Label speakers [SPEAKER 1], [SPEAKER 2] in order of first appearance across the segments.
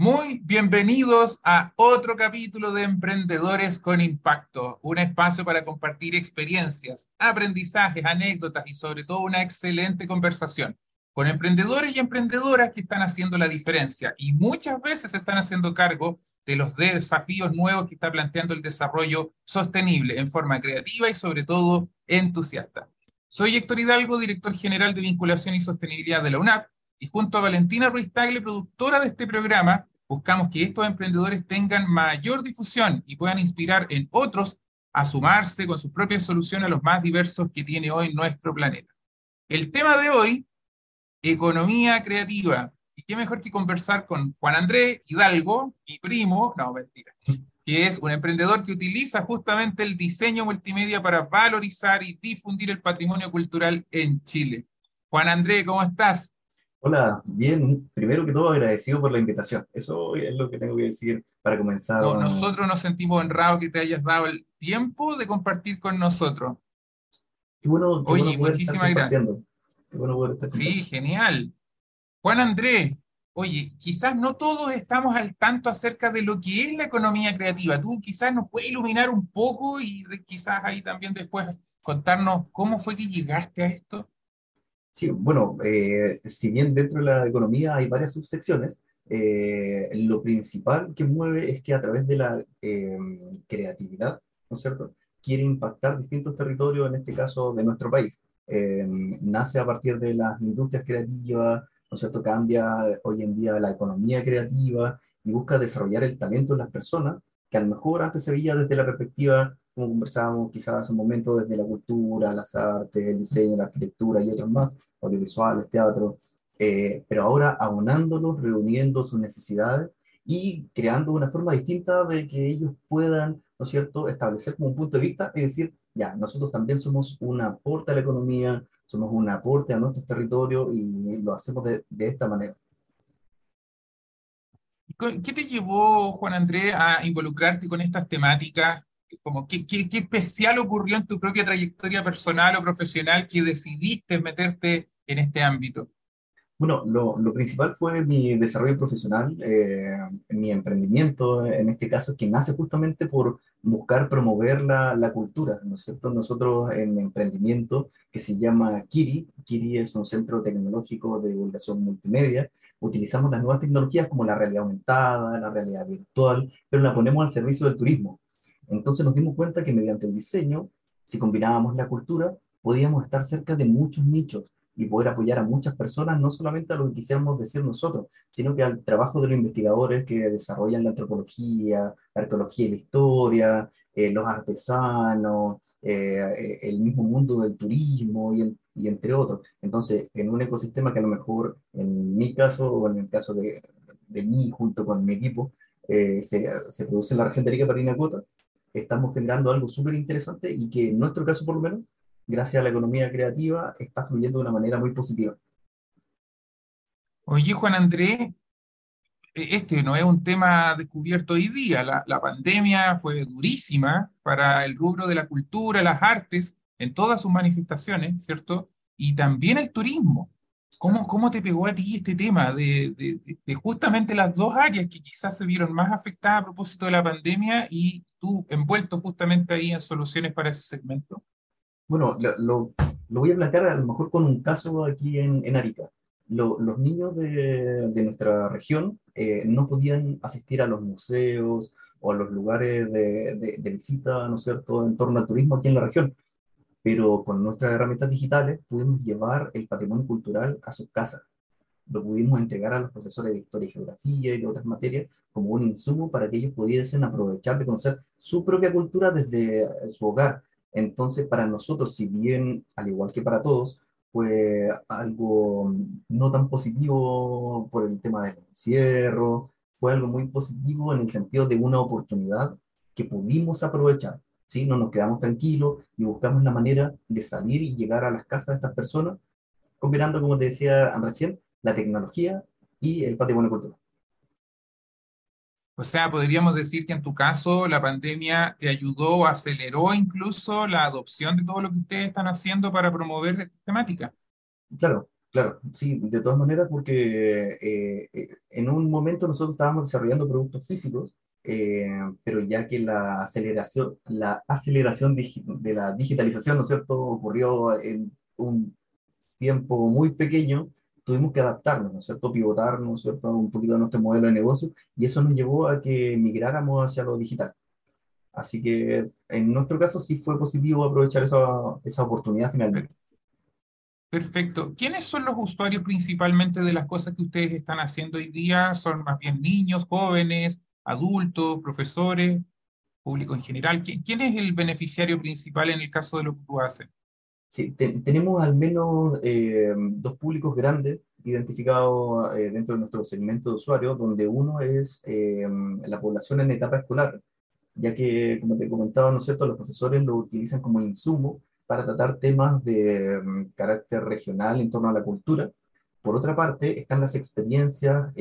[SPEAKER 1] Muy bienvenidos a otro capítulo de Emprendedores con Impacto, un espacio para compartir experiencias, aprendizajes, anécdotas y sobre todo una excelente conversación con emprendedores y emprendedoras que están haciendo la diferencia y muchas veces están haciendo cargo de los desafíos nuevos que está planteando el desarrollo sostenible en forma creativa y sobre todo entusiasta. Soy Héctor Hidalgo, director general de vinculación y sostenibilidad de la UNAP y junto a Valentina Ruiz Tagle, productora de este programa, buscamos que estos emprendedores tengan mayor difusión y puedan inspirar en otros a sumarse con sus propias soluciones a los más diversos que tiene hoy nuestro planeta. El tema de hoy, economía creativa. Y qué mejor que conversar con Juan Andrés Hidalgo, mi primo, no, mentira, que es un emprendedor que utiliza justamente el diseño multimedia para valorizar y difundir el patrimonio cultural en Chile. Juan Andrés, ¿cómo estás?
[SPEAKER 2] Hola, bien, primero que todo agradecido por la invitación. Eso es lo que tengo que decir para comenzar.
[SPEAKER 1] nosotros nos sentimos honrados que te hayas dado el tiempo de compartir con nosotros.
[SPEAKER 2] Qué bueno,
[SPEAKER 1] Oye, muchísimas gracias. sí, genial. Juan Andrés, oye, quizás no todos estamos al tanto acerca de lo que es la economía creativa. Tú quizás nos puedes iluminar un poco y quizás ahí también después contarnos cómo fue que llegaste a esto.
[SPEAKER 2] Sí, bueno, eh, si bien dentro de la economía hay varias subsecciones, eh, lo principal que mueve es que a través de la em, creatividad, ¿no es cierto?, quiere impactar distintos territorios, en este caso de nuestro país. Em, nace a partir de las industrias creativas, ¿no es cierto?, cambia hoy en día la economía creativa y busca desarrollar el talento de las personas, que a lo mejor antes se veía desde la perspectiva como conversábamos quizás hace un momento, desde la cultura, las artes, el diseño, la arquitectura y otros más, audiovisuales, teatro, eh, pero ahora aunándolos, reuniendo sus necesidades y creando una forma distinta de que ellos puedan, ¿no es cierto?, establecer como un punto de vista y decir, ya, nosotros también somos un aporte a la economía, somos un aporte a nuestros territorios y lo hacemos de, de esta manera.
[SPEAKER 1] ¿Qué te llevó, Juan Andrés, a involucrarte con estas temáticas como ¿qué, qué, qué, especial ocurrió en tu propia trayectoria personal o profesional que decidiste meterte en este ámbito?
[SPEAKER 2] Bueno, lo, lo principal fue mi desarrollo profesional, eh, mi emprendimiento, en este caso, que nace justamente por buscar promover la, la, cultura, ¿no es cierto? Nosotros en mi emprendimiento, que se llama Kiri, Kiri es un centro tecnológico de divulgación multimedia, utilizamos las nuevas tecnologías como la realidad aumentada, la realidad virtual, pero la ponemos al servicio del turismo. Entonces nos dimos cuenta que mediante el diseño, si combinábamos la cultura, podíamos estar cerca de muchos nichos y poder apoyar a muchas personas, no solamente a lo que quisiéramos decir nosotros, sino que al trabajo de los investigadores que desarrollan la antropología, la arqueología y la historia, eh, los artesanos, eh, eh, el mismo mundo del turismo y, y, entre otros. Entonces, en un ecosistema que a lo mejor, en mi caso, o en el caso de, de mí, junto con mi equipo, se, se, produce en la región de Arica Parinacota, estamos generando algo súper interesante y que en nuestro caso por lo menos, gracias a la economía creativa, está fluyendo de una manera muy positiva.
[SPEAKER 1] Oye, Juan Andrés, e-, este no es un tema descubierto hoy día. La, la, pandemia fue durísima para el rubro de la cultura, las artes, en todas sus manifestaciones, ¿cierto? Y también el turismo. ¿Cómo, ¿Cómo te pegó a ti este tema de, de, justamente las dos áreas que quizás se vieron más afectadas a propósito de la pandemia y tú envuelto justamente ahí en soluciones para ese segmento?
[SPEAKER 2] Bueno, lo, lo, lo voy a plantear a lo mejor con un caso aquí en, en Arica. Lo, los niños de, de nuestra región eh, no podían asistir a los museos o a los lugares de visita, ¿no es cierto?, en torno al turismo aquí en la región pero con nuestras herramientas digitales pudimos llevar el patrimonio cultural a sus casas. Lo pudimos entregar a los profesores de historia y geografía y de otras materias como un insumo para que ellos pudiesen aprovechar de conocer su propia cultura desde su hogar. Entonces, para nosotros, si bien, al igual que para todos, fue algo no tan positivo por el tema del encierro, fue algo muy positivo en el sentido de una oportunidad que pudimos aprovechar ¿sí? No nos quedamos tranquilos y buscamos la manera de salir y llegar a las casas de estas personas, combinando, como te decía recién, la tecnología y el patrimonio cultural.
[SPEAKER 1] O sea, podríamos decir que en tu caso la pandemia te ayudó, aceleró incluso la adopción de todo lo que ustedes están haciendo para promover esta temática.
[SPEAKER 2] Claro, claro, sí, de todas maneras, porque eh, eh, en un momento nosotros estábamos desarrollando productos físicos, eh, pero ya que la aceleración, la aceleración de la digitalización, ¿no es cierto?, ocurrió en un tiempo muy pequeño, tuvimos que adaptarnos, ¿no es cierto?, pivotar, ¿no es cierto?, un poquito de nuestro modelo de negocio, y eso nos llevó a que migráramos hacia lo digital. Así que en nuestro caso sí fue positivo aprovechar esa, esa oportunidad finalmente.
[SPEAKER 1] Perfecto. ¿Quiénes son los usuarios principalmente de las cosas que ustedes están haciendo hoy día? ¿Son más bien niños, jóvenes, adultos, profesores, público en general? ¿Quién es el beneficiario principal en el caso de lo que tú haces?
[SPEAKER 2] Sí, tenemos al menos eh, dos públicos grandes identificados eh, dentro de nuestro segmento de usuarios, donde uno es eh, la población en etapa escolar, ya que, como te he comentado, ¿no es cierto?, los profesores lo utilizan como insumo para tratar temas de mm, carácter regional en torno a la cultura. Por otra parte, están las experiencias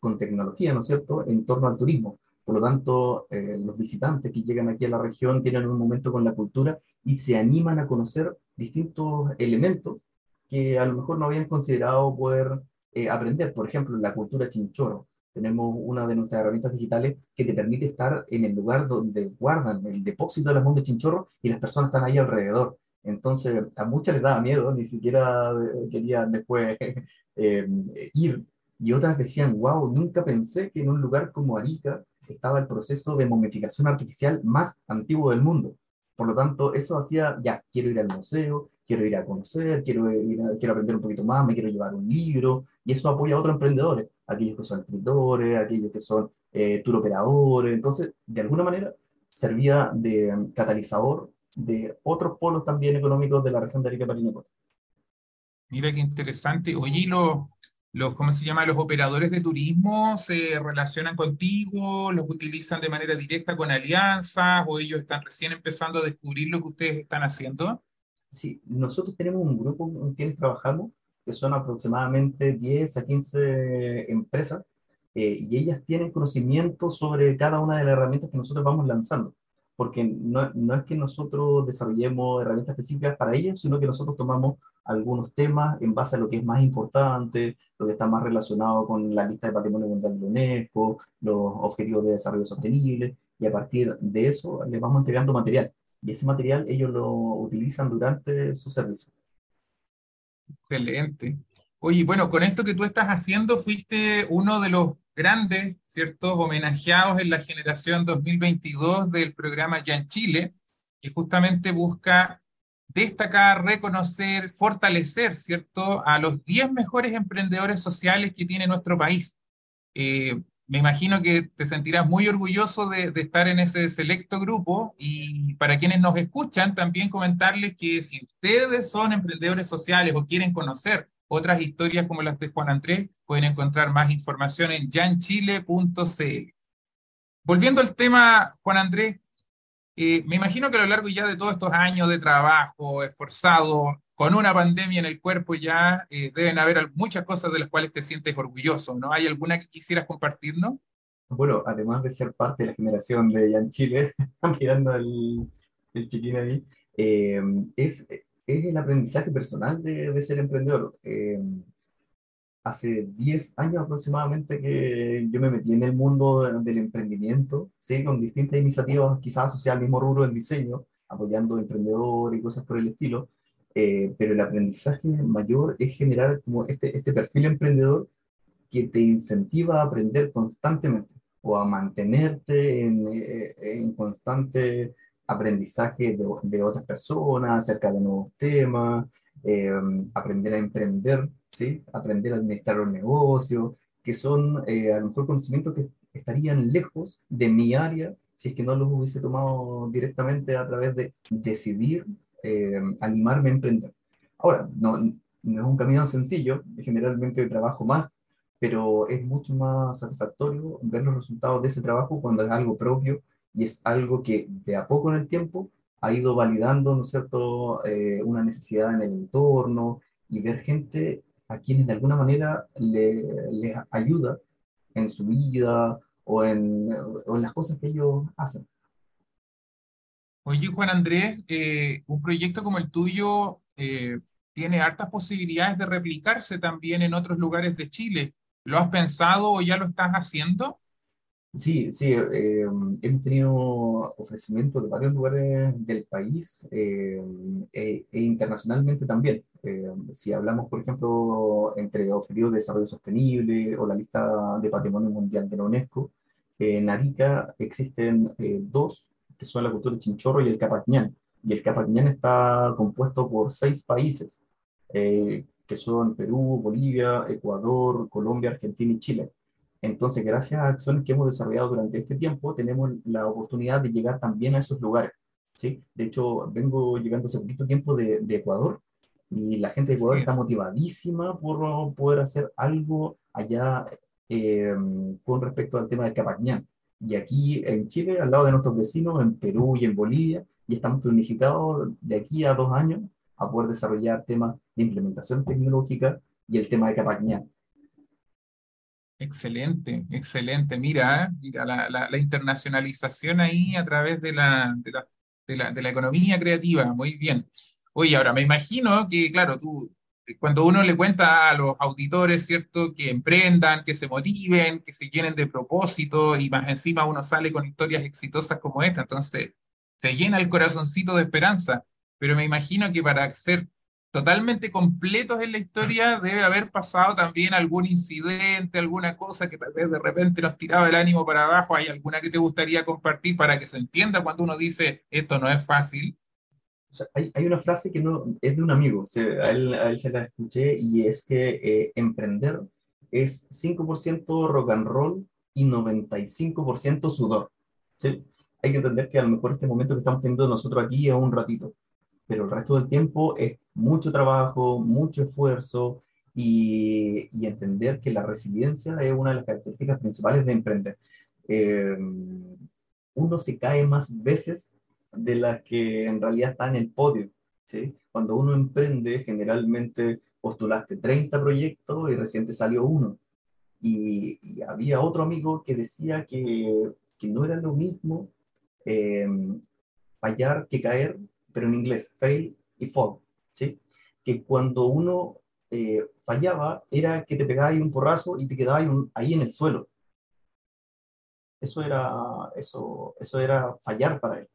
[SPEAKER 2] con tecnología, ¿no es cierto?, en torno al turismo por lo tanto, eh, los visitantes que llegan aquí a la región tienen un momento con la cultura y se animan a conocer distintos elementos que a lo mejor no habían considerado poder eh, aprender. Por ejemplo, la cultura chinchorro. Tenemos una de nuestras herramientas digitales que te permite estar en el lugar donde guardan el depósito de las bombas chinchorro y las personas están ahí alrededor. Entonces, a muchas les daba miedo, ni siquiera eh, querían después ir. Y otras decían, wow, nunca pensé que en un lugar como Arica estaba el proceso de momificación artificial más antiguo del mundo. Por lo tanto, eso hacía, ya, quiero ir al museo, quiero ir a conocer, quiero, ir quiero aprender un poquito más, me quiero llevar un libro, y eso apoya a otros emprendedores, aquellos que son escritores, aquellos que son eh, tour operadores. Entonces, de alguna manera, servía de catalizador de otros polos también económicos de la región de Arica Parinacota.
[SPEAKER 1] Mira qué interesante. Oye, lo, los, ¿cómo se llama? Los operadores de turismo se relacionan contigo, los utilizan de manera directa con alianzas o ellos están recién empezando a descubrir lo que ustedes están haciendo?
[SPEAKER 2] Sí, nosotros tenemos un grupo con quienes trabajamos, que son aproximadamente 10 a 15 empresas, eh, y ellas tienen conocimiento sobre cada una de las herramientas que nosotros vamos lanzando porque no, no, es que nosotros desarrollemos herramientas específicas para ellos, sino que nosotros tomamos algunos temas en base a lo que es más importante, lo que está más relacionado con la lista de patrimonio mundial de la UNESCO, los objetivos de desarrollo sostenible, y a partir de eso les vamos entregando material. Y ese material ellos lo utilizan durante su servicio.
[SPEAKER 1] Excelente. Oye, bueno, con esto que tú estás haciendo, fuiste uno de los grandes, ¿cierto?, homenajeados en la generación 2022 del programa Ya en Chile, que justamente busca destacar, reconocer, fortalecer, ¿cierto?, a los 10 mejores emprendedores sociales que tiene nuestro país. Eh, me imagino que te sentirás muy orgulloso de, de, estar en ese selecto grupo y para quienes nos escuchan, también comentarles que si ustedes son emprendedores sociales o quieren conocer otras historias como las de Juan Andrés, pueden encontrar más información en yanchile.cl. Volviendo al tema, Juan Andrés, eh, me imagino que a lo largo ya de todos estos años de trabajo esforzado, con una pandemia en el cuerpo ya eh, deben haber muchas cosas de las cuales te sientes orgulloso, ¿no? ¿Hay alguna que quisieras compartirnos?
[SPEAKER 2] Bueno, además de ser parte de la generación de Yan Chile, mirando el, el chiquín ahí, eh, es es el aprendizaje personal de, de ser emprendedor. Eh, hace 10 años aproximadamente que yo me metí en el mundo del emprendimiento, ¿sí? con distintas iniciativas, quizás asociadas al mismo rubro del diseño, apoyando emprendedores y cosas por el estilo. Eh, pero el aprendizaje mayor es generar como este, este perfil emprendedor que te incentiva a aprender constantemente o a mantenerte en, eh, en constante aprendizaje de, de otras personas acerca de nuevos temas, eh, aprender a emprender, ¿sí? aprender a administrar un negocio, que son eh, a lo mejor conocimientos que estarían lejos de mi área si es que no los hubiese tomado directamente a través de decidir eh, animarme a emprender. Ahora, no, no es un camino sencillo, generalmente trabajo más, pero es mucho más satisfactorio ver los resultados de ese trabajo cuando es algo propio y es algo que de a poco en el tiempo ha ido validando, ¿no cierto?, eh, una necesidad en el entorno y ver gente a quienes de alguna manera les le ayuda en su vida o en, o en las cosas que ellos hacen.
[SPEAKER 1] Oye, Juan Andrés, eh, un proyecto como el tuyo eh, tiene hartas posibilidades de replicarse también en otros lugares de Chile. ¿Lo has pensado o ya lo estás haciendo?
[SPEAKER 2] Sí, sí, eh, hemos tenido ofrecimientos de varios lugares del país e, e, internacionalmente también. si hablamos, por ejemplo, entre ofrecidos de desarrollo sostenible o la lista de patrimonio mundial de la UNESCO, en Arica existen dos que son la cultura chinchorro y el capañán. Y el capañán está compuesto por seis países, eh, que son Perú, Bolivia, Ecuador, Colombia, Argentina y Chile. Entonces, gracias a acciones que hemos desarrollado durante este tiempo, tenemos la oportunidad de llegar también a esos lugares. ¿sí? De hecho, vengo llegando hace poquito tiempo de, de Ecuador y la gente de Ecuador está motivadísima por poder hacer algo allá eh, con respecto al tema del Capañán y aquí en Chile, al lado de nuestros vecinos, en Perú y en Bolivia, y estamos planificados de aquí a dos años a poder desarrollar temas de implementación tecnológica y el tema de Capacña.
[SPEAKER 1] Excelente, excelente. Mira, mira la, internacionalización ahí a través de la economía creativa. Muy bien. Oye, ahora me imagino que, claro, tú cuando uno le cuenta a los auditores, ¿cierto?, que emprendan, que se motiven, que se llenen de propósito y más encima uno sale con historias exitosas como esta, entonces se llena el corazoncito de esperanza. Pero me imagino que para ser totalmente completos en la historia debe haber pasado también algún incidente, alguna cosa que tal vez de repente nos tiraba el ánimo para abajo. ¿Hay alguna que te gustaría compartir para que se entienda cuando uno dice esto no es fácil?
[SPEAKER 2] hay, hay, una frase que no es de un amigo, a, él, se la escuché y es que eh, emprender es 5% rock and roll y 95% sudor. ¿sí? Hay que entender que a lo mejor este momento que estamos teniendo nosotros aquí es un ratito, pero el resto del tiempo es mucho trabajo, mucho esfuerzo y, y entender que la resiliencia es una de las características principales de emprender. Eh, uno se cae más veces de las que en realidad está en el podio. ¿sí? Cuando uno emprende, generalmente postulaste 30 proyectos y recién salió uno. Y, había otro amigo que decía que, que no era lo mismo em, fallar que caer, pero en inglés, fail y fall. ¿sí? Que cuando uno eh, fallaba era que te pegabas un porrazo y te quedabas ahí en el suelo. Eso era, eso, eso era fallar para él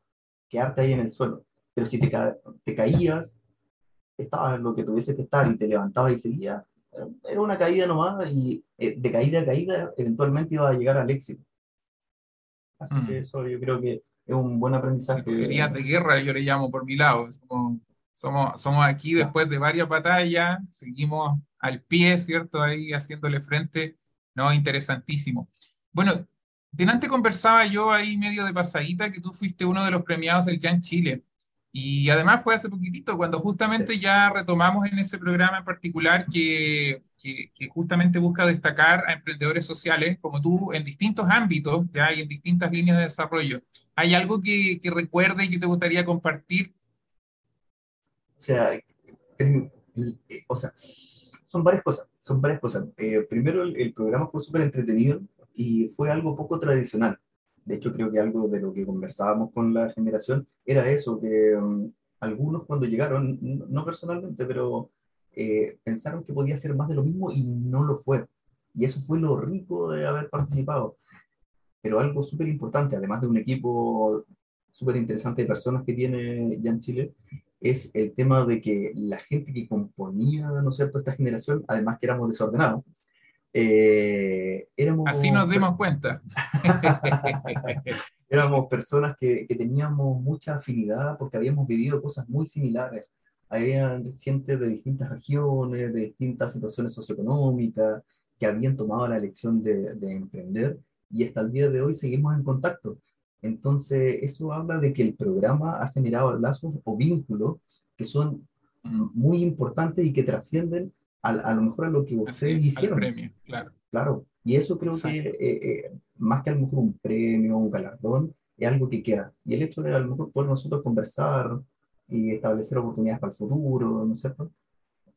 [SPEAKER 2] quedarte ahí en el suelo. Pero si te, te caías, estabas lo que tuviese que estar y te levantabas y seguías, era una caída nomás y eh, de caída a caída eventualmente iba a llegar al éxito. Así que mm. eso yo creo que es un buen aprendizaje.
[SPEAKER 1] Querías de guerra, yo le llamo por mi lado. somos, somos aquí después de varias batallas, seguimos al pie, ¿cierto? Ahí haciéndole frente. No, interesantísimo. Bueno, Delante conversaba yo ahí medio de pasadita que tú fuiste uno de los premiados del Jan Chile. Y además fue hace poquitito, cuando justamente ya retomamos en ese programa en particular que, que, justamente busca destacar a emprendedores sociales como tú en distintos ámbitos ya y en distintas líneas de desarrollo. ¿Hay algo que, que recuerde y que te gustaría compartir?
[SPEAKER 2] O sea, o sea son varias cosas, son varias cosas. Eh, primero, el, el, programa fue súper entretenido y fue algo poco tradicional. De hecho, creo que algo de lo que conversábamos con la generación era eso, que um, algunos cuando llegaron, no personalmente, pero eh, pensaron que podía ser más de lo mismo y no lo fue. Y eso fue lo rico de haber participado. Pero algo súper importante, además de un equipo súper interesante de personas que tiene ya en Chile, es el tema de que la gente que componía, ¿no es cierto?, esta generación, además que éramos desordenados,
[SPEAKER 1] eh, éramos, Así nos dimos cuenta.
[SPEAKER 2] éramos personas que, que, teníamos mucha afinidad porque habíamos vivido cosas muy similares. Había gente de distintas regiones, de distintas situaciones socioeconómicas, que habían tomado la elección de, de emprender y hasta el día de hoy seguimos en contacto. Entonces, eso habla de que el programa ha generado lazos o vínculos que son mm. muy importantes y que trascienden a, lo mejor a lo que ustedes hicieron.
[SPEAKER 1] claro.
[SPEAKER 2] Claro, y eso creo que eh, eh, más que a lo mejor un premio, un galardón, es algo que queda. Y el hecho de a lo mejor poder nosotros conversar y establecer oportunidades para el futuro, ¿no es cierto?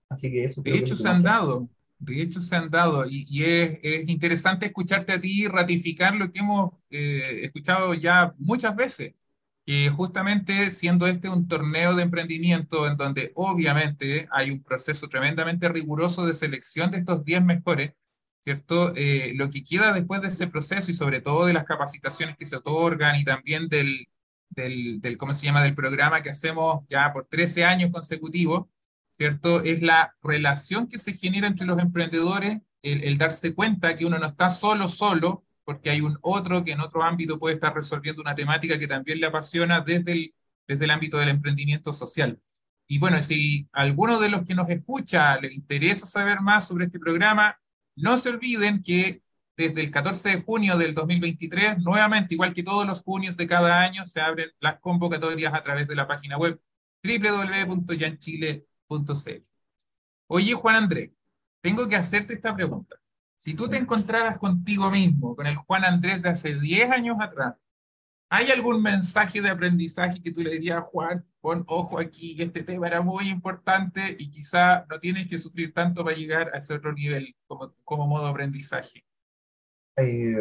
[SPEAKER 1] Así que eso... De hecho, se han dado, de hecho se han dado, y, es, es, interesante escucharte a ti ratificar lo que hemos eh, escuchado ya muchas veces, que justamente siendo este un torneo de emprendimiento en donde obviamente hay un proceso tremendamente riguroso de selección de estos 10 mejores, ¿cierto? Eh, lo que queda después de ese proceso y sobre todo de las capacitaciones que se otorgan y también del, del, ¿cómo se llama?, del programa que hacemos ya por 13 años consecutivos, ¿cierto? Es la relación que se genera entre los emprendedores, el darse cuenta que uno no está solo, solo, porque hay un otro que en otro ámbito puede estar resolviendo una temática que también le apasiona desde el, desde el ámbito del emprendimiento social. Y bueno, si alguno de los que nos escucha le interesa saber más sobre este programa, no se olviden que desde el 14 de junio del 2023, nuevamente, igual que todos los junios de cada año, se abren las convocatorias a través de la página web www.yanchile.cl. Oye, Juan Andrés, tengo que hacerte esta pregunta. Si tú te encontraras contigo mismo, con el Juan Andrés de hace 10 años atrás, ¿hay algún mensaje de aprendizaje que tú le dirías a Juan, pon ojo aquí, que este tema era muy importante y quizá no tienes que sufrir tanto para llegar a ese otro nivel como, como modo aprendizaje?
[SPEAKER 2] Eh,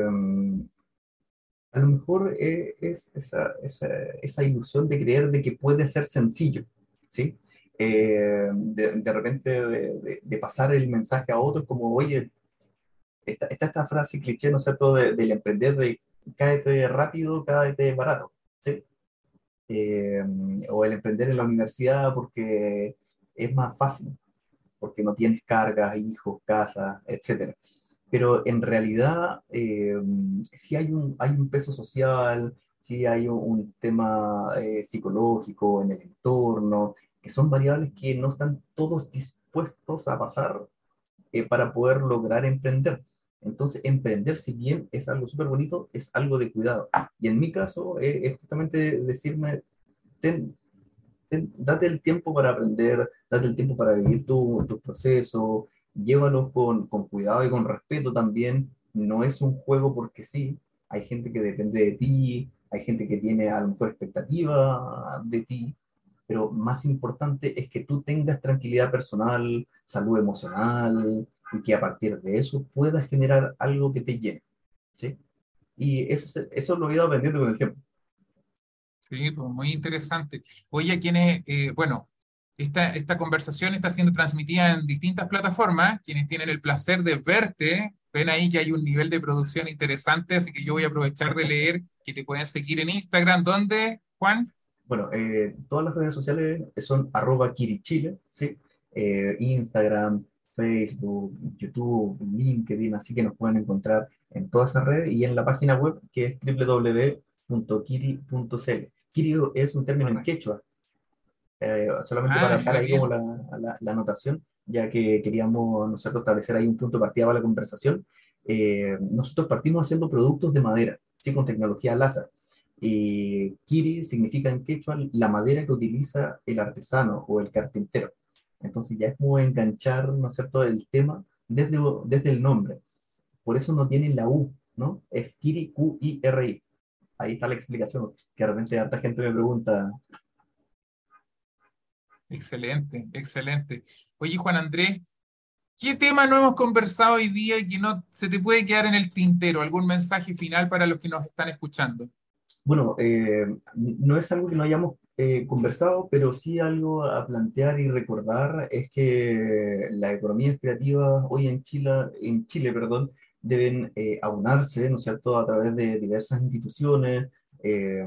[SPEAKER 2] a lo mejor eh, es esa, esa, esa, ilusión de creer de que puede ser sencillo, ¿sí? Eh, de, de, repente de, de, pasar el mensaje a otros como, oye, está, esta frase cliché, ¿no es cierto?, del emprender de cáete rápido, cáete barato, ¿sí? Eh, o el emprender en la universidad porque es más fácil, porque no tienes cargas, hijos, casa, etc. Pero en realidad eh, sí hay un, hay un peso social, sí hay un, tema eh, psicológico en el entorno, que son variables que no están todos dispuestos a pasar para poder lograr emprender. Entonces, emprender, si bien es algo súper bonito, es algo de cuidado. Y en mi caso, eh, es justamente decirme, date el tiempo para aprender, date el tiempo para vivir tu, tu proceso, llévalo con, con cuidado y con respeto también. No es un juego porque sí, hay gente que depende de ti, hay gente que tiene a lo mejor expectativa de ti, pero más importante es que tú tengas tranquilidad personal, salud emocional, y que a partir de eso puedas generar algo que te llene. ¿sí? Y eso, eso lo he ido aprendiendo con el tiempo.
[SPEAKER 1] Sí, pues muy interesante. Oye, quienes, eh, bueno, esta, esta conversación está siendo transmitida en distintas plataformas. Quienes tienen el placer de verte, ven ahí que hay un nivel de producción interesante, así que yo voy a aprovechar de leer que te pueden seguir en Instagram. ¿Dónde, Juan?
[SPEAKER 2] Bueno, eh, todas las redes sociales son arroba kirichile, ¿sí? Eh, Instagram, Facebook, YouTube, LinkedIn, así que nos pueden encontrar en todas esas redes y en la página web que es www.kiri.cl. Kiri es un término en quechua, eh, solamente para ah, dejar ahí como la, la, anotación, ya que queríamos nosotros establecer ahí un punto de partida para la conversación. Eh, nosotros partimos haciendo productos de madera, ¿sí? con tecnología láser. Y Kiri significa en quechua la madera que utiliza el artesano o el carpintero. Entonces ya es como enganchar, ¿no es cierto?, el tema desde, desde el nombre. Por eso no tiene la U, ¿no? Es Kiri, Q-I-R-I. Ahí está la explicación, que realmente harta gente me pregunta.
[SPEAKER 1] Excelente, excelente. Oye, Juan Andrés, ¿qué tema no hemos conversado hoy día y que no se te puede quedar en el tintero? ¿Algún mensaje final para los que nos están escuchando?
[SPEAKER 2] Bueno, eh, no es algo que no hayamos eh, conversado, pero sí algo a plantear y recordar es que las economías creativas hoy en Chile, en Chile perdón, deben eh, aunarse, ¿no es cierto?, a través de diversas instituciones, eh,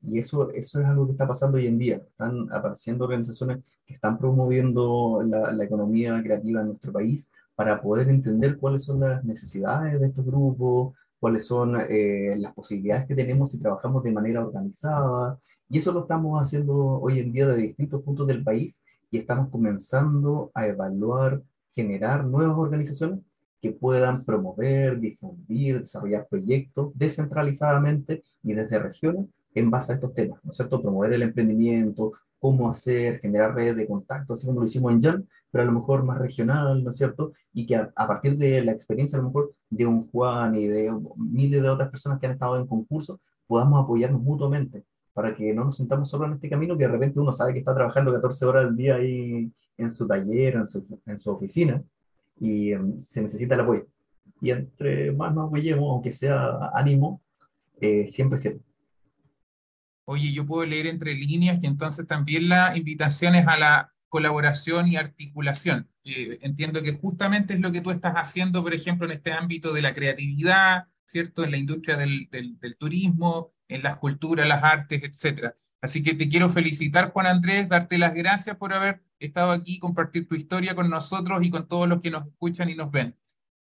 [SPEAKER 2] y eso, eso es algo que está pasando hoy en día. Están apareciendo organizaciones que están promoviendo la, la economía creativa en nuestro país para poder entender cuáles son las necesidades de estos grupos, cuáles son eh, las posibilidades que tenemos si trabajamos de manera organizada, y eso lo estamos haciendo hoy en día de distintos puntos del país y estamos comenzando a evaluar, generar nuevas organizaciones que puedan promover, difundir, desarrollar proyectos descentralizadamente y desde regiones en base a estos temas, ¿no es cierto? Promover el emprendimiento, cómo hacer, generar redes de contacto, así como lo hicimos en Jan, pero a lo mejor más regional, ¿no es cierto? Y que a, a, partir de la experiencia a lo mejor de un Juan y de miles de otras personas que han estado en concurso, podamos apoyarnos mutuamente para que no nos sentamos solo en este camino que de repente uno sabe que está trabajando 14 horas al día ahí en su taller, en su, en su oficina, y em, se necesita el apoyo. Y entre más nos apoyemos, aunque sea ánimo, eh, siempre sirve.
[SPEAKER 1] Oye, yo puedo leer entre líneas que entonces también la invitación es a la colaboración y articulación. Eh, entiendo que justamente es lo que tú estás haciendo, por ejemplo, en este ámbito de la creatividad, ¿cierto? En la industria del, del, del turismo, en las culturas, las artes, etcétera. Así que te quiero felicitar, Juan Andrés, darte las gracias por haber estado aquí, compartir tu historia con nosotros y con todos los que nos escuchan y nos ven.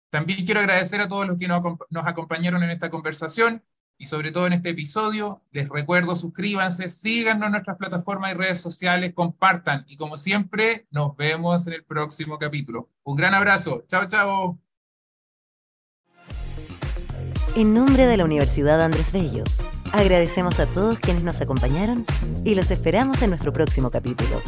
[SPEAKER 1] También quiero agradecer a todos los que nos, nos acompañaron en esta conversación y sobre todo en este episodio. Les recuerdo, suscríbanse, síganos en nuestras plataformas y redes sociales, compartan y como siempre, nos vemos en el próximo capítulo. Un gran abrazo. Chao, chao.
[SPEAKER 3] En nombre de la Universidad Andrés Bello, agradecemos a todos quienes nos acompañaron y los esperamos en nuestro próximo capítulo.